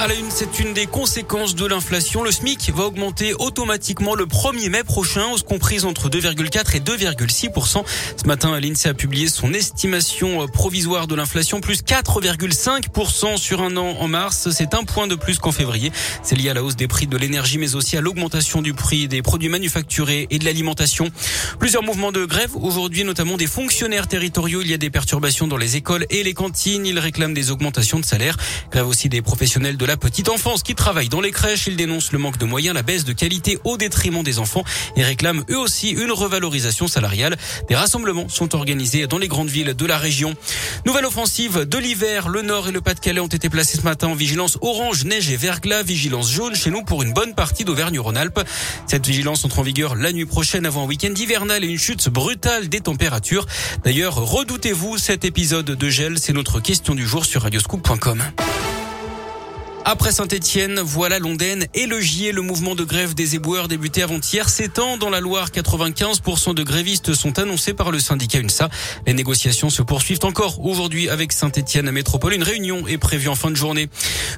À la une, c'est une des conséquences de l'inflation. Le SMIC va augmenter automatiquement le 1er mai prochain, hausse comprise entre 2,4 et 2,6 Ce matin, l'INSEE a publié son estimation provisoire de l'inflation, plus 4,5 sur un an en mars. C'est un point de plus qu'en février. C'est lié à la hausse des prix de l'énergie, mais aussi à l'augmentation du prix des produits manufacturés et de l'alimentation. Plusieurs mouvements de grève aujourd'hui, notamment des fonctionnaires territoriaux. Il y a des perturbations dans les écoles et les cantines. Ils réclament des augmentations de salaire. Grève aussi des professionnels de la petite enfance qui travaillent dans les crèches. Ils dénoncent le manque de moyens, la baisse de qualité au détriment des enfants et réclament eux aussi une revalorisation salariale. Des rassemblements sont organisés dans les grandes villes de la région. Nouvelle offensive de l'hiver. Le Nord et le Pas-de-Calais ont été placés ce matin en vigilance orange, neige et verglas, vigilance jaune chez nous pour une bonne partie d'Auvergne-Rhône-Alpes. Cette vigilance entre en vigueur la nuit prochaine avant un week-end hivernal et une chute brutale des températures. D'ailleurs, redoutez-vous cet épisode de gel C'est notre question du jour sur radioscoop.com. Après Saint-Etienne, voilà Londaine et le Gier. Le mouvement de grève des éboueurs débuté avant-hier s'étend dans la Loire. 95% de grévistes sont annoncés par le syndicat UNSA. Les négociations se poursuivent encore aujourd'hui avec Saint-Etienne Métropole. Une réunion est prévue en fin de journée.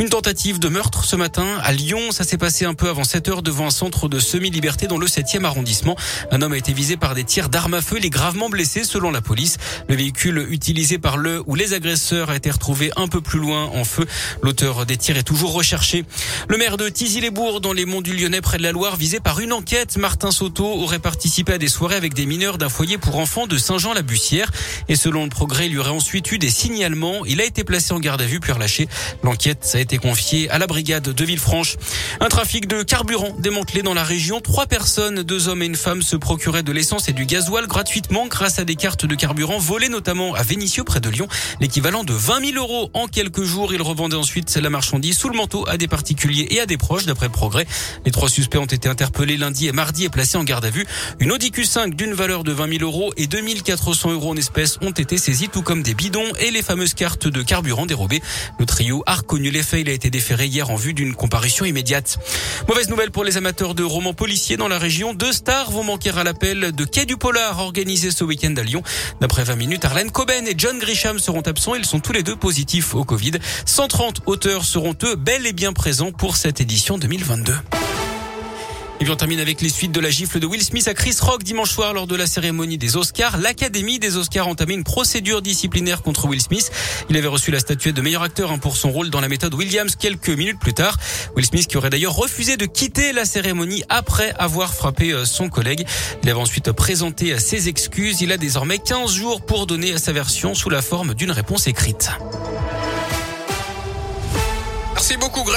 Une tentative de meurtre ce matin à Lyon. Ça s'est passé un peu avant 7 heures devant un centre de semi-liberté dans le 7e arrondissement. Un homme a été visé par des tirs d'armes à feu. Il est gravement blessé selon la police. Le véhicule utilisé par le ou les agresseurs a été retrouvé un peu plus loin en feu. L'auteur des tirs est toujours Le maire de Tizy-les-Bourgs, dans les monts du Lyonnais, près de la Loire, visé par une enquête. Martin Soto aurait participé à des soirées avec des mineurs d'un foyer pour enfants de Saint-Jean-la-Bussière. Et selon le progrès, il y aurait ensuite eu des signalements. Il a été placé en garde à vue puis relâché. L'enquête a été confiée à la brigade de Villefranche. Un trafic de carburant démantelé dans la région. Trois personnes, deux hommes et une femme, se procuraient de l'essence et du gasoil gratuitement grâce à des cartes de carburant volées notamment à Vénissieux près de Lyon. L'équivalent de 20 000 euros en quelques jours. Ils revendaient ensuite la marchandise sous le manteau à des particuliers et à des proches, d'après progrès. Les trois suspects ont été interpellés lundi et mardi et placés en garde à vue. Une Audi Q5 d'une valeur de 20 000 euros et 2400 euros en espèces ont été saisis, tout comme des bidons et les fameuses cartes de carburant dérobées. Le trio a reconnu les faits. Il a été déféré hier en vue d'une comparution immédiate. Mauvaise nouvelle pour les amateurs de romans policiers dans la région. Deux stars vont manquer à l'appel de Quai du Polar organisé ce week-end à Lyon. D'après 20 minutes, Arlène Coben et John Grisham seront absents. Ils sont tous les deux positifs au Covid. 130 auteurs seront bel et bien présent pour cette édition 2022. Et puis on termine avec les suites de la gifle de Will Smith à Chris Rock dimanche soir lors de la cérémonie des Oscars. L'Académie des Oscars a entamé une procédure disciplinaire contre Will Smith. Il avait reçu la statuette de meilleur acteur hein, pour son rôle dans la méthode Williams quelques minutes plus tard. Will Smith qui aurait d'ailleurs refusé de quitter la cérémonie après avoir frappé euh, son collègue. Il avait ensuite présenté ses excuses. Il a désormais 15 jours pour donner sa version sous la forme d'une réponse écrite. Merci beaucoup Greg.